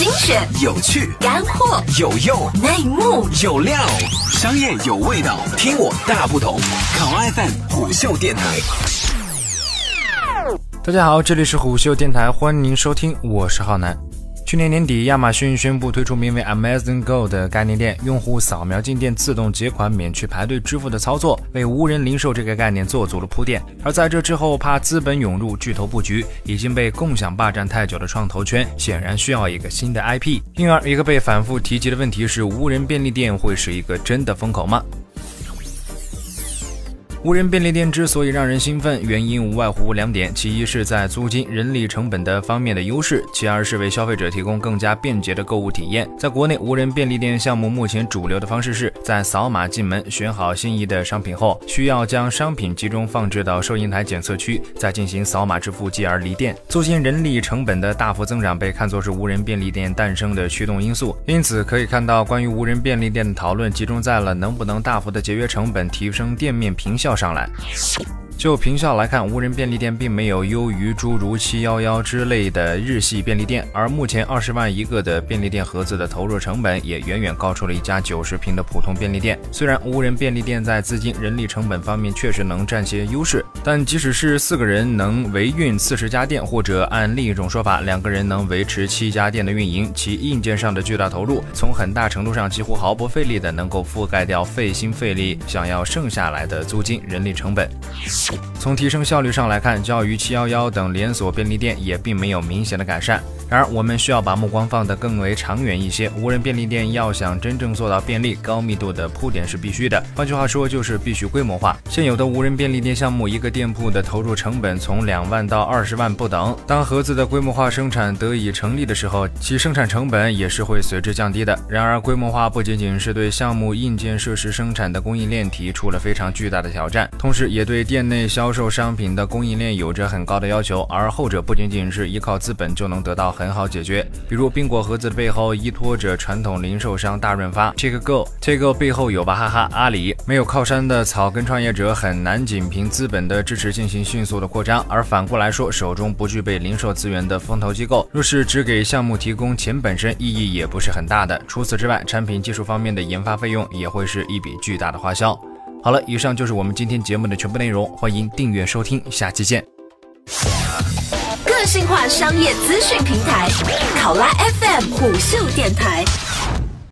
精选、有趣、干货、有用、内幕、有料，商业有味道，听我大不同。考 FM 虎嗅电台。大家好，这里是虎嗅电台，欢迎您收听，我是浩南。去年年底，亚马逊宣布推出名为 Amazon Go 的概念店，用户扫描进店自动结款，免去排队支付的操作，为无人零售这个概念做足了铺垫。而在这之后，怕资本涌入，巨头布局，已经被共享霸占太久的创投圈，显然需要一个新的 IP。因而，一个被反复提及的问题是：无人便利店会是一个真的风口吗？无人便利店之所以让人兴奋，原因无外乎两点：其一是在租金、人力成本的方面的优势；其二是为消费者提供更加便捷的购物体验。在国内，无人便利店项目目前主流的方式是在扫码进门、选好心仪的商品后，需要将商品集中放置到收银台检测区，再进行扫码支付，继而离店。租金、人力成本的大幅增长被看作是无人便利店诞生的驱动因素。因此，可以看到关于无人便利店的讨论集中在了能不能大幅的节约成本，提升店面平效。上来。就平效来看，无人便利店并没有优于诸如七幺幺之类的日系便利店，而目前二十万一个的便利店盒子的投入成本也远远高出了一家九十平的普通便利店。虽然无人便利店在资金、人力成本方面确实能占些优势，但即使是四个人能维运四十家店，或者按另一种说法，两个人能维持七家店的运营，其硬件上的巨大投入，从很大程度上几乎毫不费力的能够覆盖掉费心费力想要剩下来的租金、人力成本。从提升效率上来看，教育七幺幺等连锁便利店也并没有明显的改善。然而，我们需要把目光放得更为长远一些。无人便利店要想真正做到便利、高密度的铺点是必须的。换句话说，就是必须规模化。现有的无人便利店项目，一个店铺的投入成本从两万到二十万不等。当盒子的规模化生产得以成立的时候，其生产成本也是会随之降低的。然而，规模化不仅仅是对项目硬件设施生产的供应链提出了非常巨大的挑战，同时也对店内销售商品的供应链有着很高的要求。而后者不仅仅是依靠资本就能得到。很好解决，比如冰果盒子的背后依托着传统零售商大润发，Take Go，Take Go 背后有吧哈哈阿里，没有靠山的草根创业者很难仅凭资本的支持进行迅速的扩张，而反过来说，手中不具备零售资源的风投机构，若是只给项目提供钱本身，意义也不是很大的。除此之外，产品技术方面的研发费用也会是一笔巨大的花销。好了，以上就是我们今天节目的全部内容，欢迎订阅收听，下期见。性化商业资讯平台，考拉 FM 虎嗅电台。